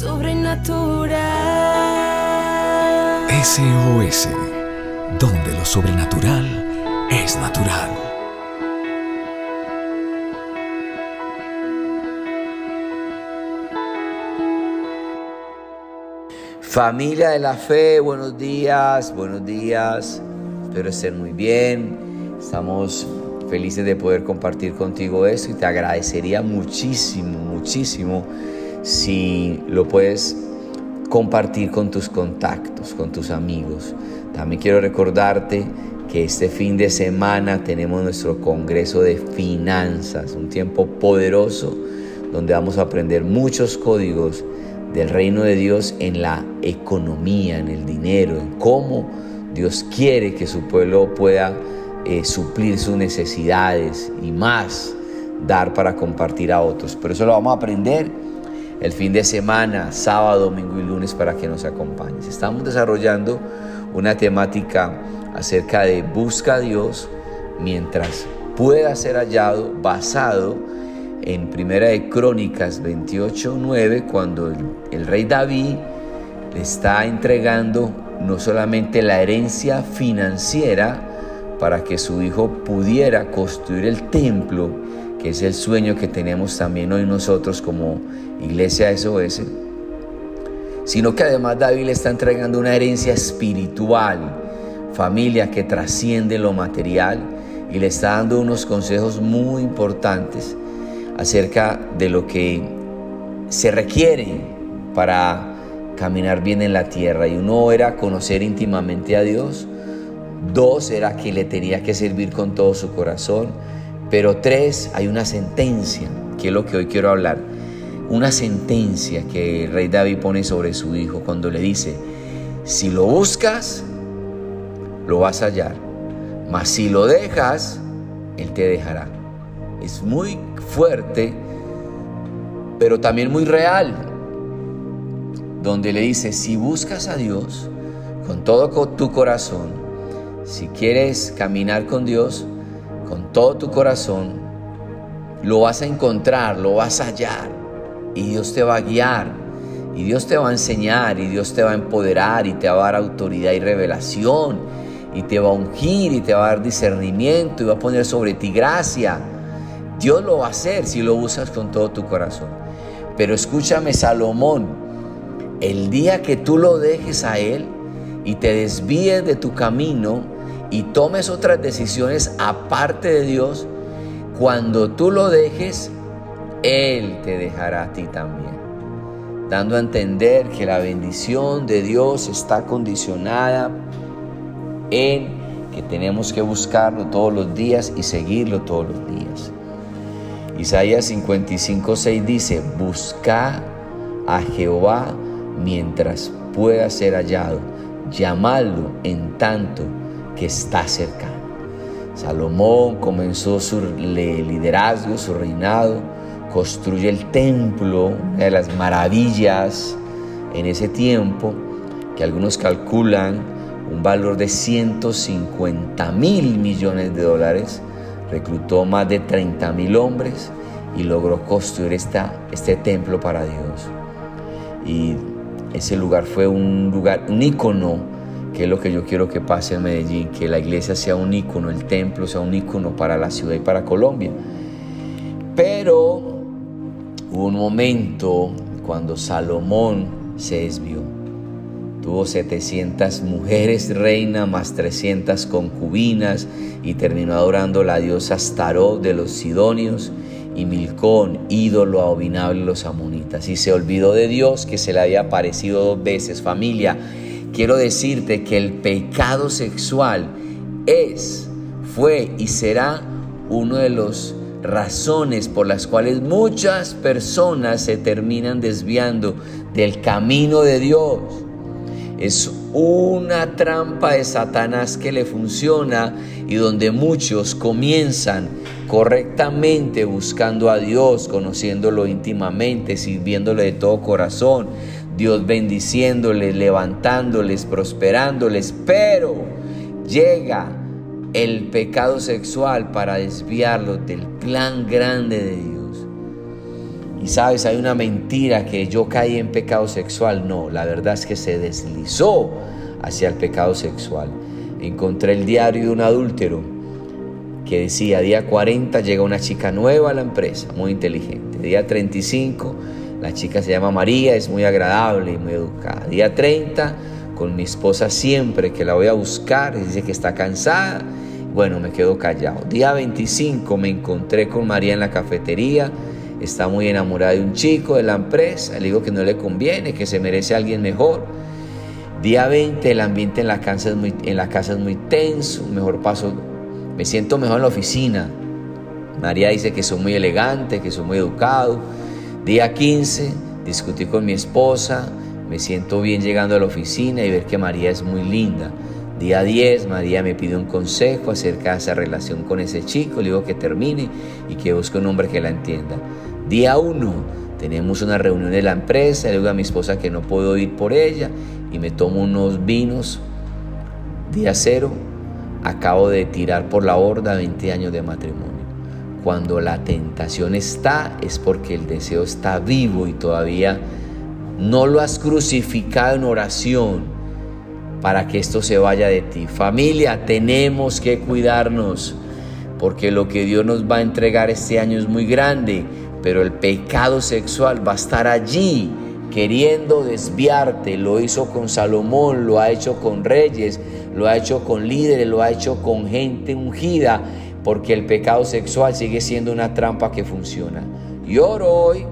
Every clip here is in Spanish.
sobrenatural. SOS, donde lo sobrenatural es natural. Familia de la fe, buenos días, buenos días. Espero estén muy bien. Estamos felices de poder compartir contigo esto y te agradecería muchísimo, muchísimo si lo puedes compartir con tus contactos, con tus amigos. También quiero recordarte que este fin de semana tenemos nuestro Congreso de Finanzas, un tiempo poderoso donde vamos a aprender muchos códigos del reino de Dios en la economía, en el dinero, en cómo Dios quiere que su pueblo pueda eh, suplir sus necesidades y más dar para compartir a otros. Pero eso lo vamos a aprender el fin de semana, sábado, domingo y lunes para que nos acompañes. Estamos desarrollando una temática acerca de busca a Dios mientras pueda ser hallado basado en Primera de Crónicas 28:9 cuando el, el rey David le está entregando no solamente la herencia financiera para que su hijo pudiera construir el templo, que es el sueño que tenemos también hoy nosotros como iglesia SOS, sino que además David le está entregando una herencia espiritual, familia que trasciende lo material y le está dando unos consejos muy importantes acerca de lo que se requiere para caminar bien en la tierra. Y uno era conocer íntimamente a Dios, dos era que le tenía que servir con todo su corazón, pero tres, hay una sentencia, que es lo que hoy quiero hablar, una sentencia que el rey David pone sobre su hijo cuando le dice, si lo buscas, lo vas a hallar, mas si lo dejas, él te dejará. Es muy fuerte, pero también muy real, donde le dice, si buscas a Dios con todo tu corazón, si quieres caminar con Dios con todo tu corazón, lo vas a encontrar, lo vas a hallar, y Dios te va a guiar, y Dios te va a enseñar, y Dios te va a empoderar, y te va a dar autoridad y revelación, y te va a ungir, y te va a dar discernimiento, y va a poner sobre ti gracia Dios lo va a hacer si lo usas con todo tu corazón. Pero escúchame, Salomón, el día que tú lo dejes a Él y te desvíes de tu camino y tomes otras decisiones aparte de Dios, cuando tú lo dejes, Él te dejará a ti también. Dando a entender que la bendición de Dios está condicionada en que tenemos que buscarlo todos los días y seguirlo todos los días. Isaías 55, 6 dice, busca a Jehová mientras pueda ser hallado, llamadlo en tanto que está cercano. Salomón comenzó su liderazgo, su reinado, construye el templo, una de las maravillas en ese tiempo, que algunos calculan un valor de 150 mil millones de dólares reclutó más de 30 mil hombres y logró construir esta, este templo para Dios. Y ese lugar fue un lugar, un ícono, que es lo que yo quiero que pase en Medellín, que la iglesia sea un ícono, el templo sea un ícono para la ciudad y para Colombia. Pero hubo un momento cuando Salomón se desvió Tuvo 700 mujeres reina más 300 concubinas y terminó adorando la diosa Astarot de los Sidonios y Milcón, ídolo abominable de los amonitas. Y se olvidó de Dios que se le había aparecido dos veces. Familia, quiero decirte que el pecado sexual es, fue y será uno de los razones por las cuales muchas personas se terminan desviando del camino de Dios. Es una trampa de Satanás que le funciona y donde muchos comienzan correctamente buscando a Dios, conociéndolo íntimamente, sirviéndole de todo corazón, Dios bendiciéndoles, levantándoles, prosperándoles, pero llega el pecado sexual para desviarlos del plan grande de Dios. Y sabes, hay una mentira que yo caí en pecado sexual. No, la verdad es que se deslizó hacia el pecado sexual. Encontré el diario de un adúltero que decía, día 40 llega una chica nueva a la empresa, muy inteligente. Día 35, la chica se llama María, es muy agradable y muy educada. Día 30, con mi esposa siempre que la voy a buscar, dice que está cansada. Bueno, me quedo callado. Día 25 me encontré con María en la cafetería está muy enamorada de un chico de la empresa, le digo que no le conviene, que se merece a alguien mejor. Día 20, el ambiente en la casa es muy, tenso, mejor paso, me siento mejor en la oficina. María dice que soy muy elegante, que soy muy educado. Día 15, discutí con mi esposa, me siento bien llegando a la oficina y ver que María es muy linda. Día 10, María me pide un consejo acerca de esa relación con ese chico. Le digo que termine y que busque un hombre que la entienda. Día 1, tenemos una reunión de la empresa. Le digo a mi esposa que no puedo ir por ella y me tomo unos vinos. Día 0, acabo de tirar por la horda 20 años de matrimonio. Cuando la tentación está es porque el deseo está vivo y todavía no lo has crucificado en oración para que esto se vaya de ti. Familia, tenemos que cuidarnos porque lo que Dios nos va a entregar este año es muy grande, pero el pecado sexual va a estar allí queriendo desviarte. Lo hizo con Salomón, lo ha hecho con reyes, lo ha hecho con líderes, lo ha hecho con gente ungida, porque el pecado sexual sigue siendo una trampa que funciona. Y oro hoy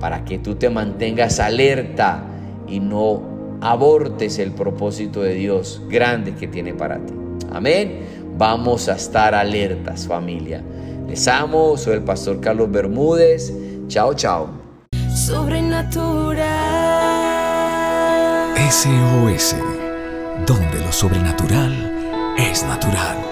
para que tú te mantengas alerta y no abortes el propósito de Dios grande que tiene para ti. Amén. Vamos a estar alertas familia. Les amo, soy el pastor Carlos Bermúdez. Chao, chao. Sobrenatural. SOS, donde lo sobrenatural es natural.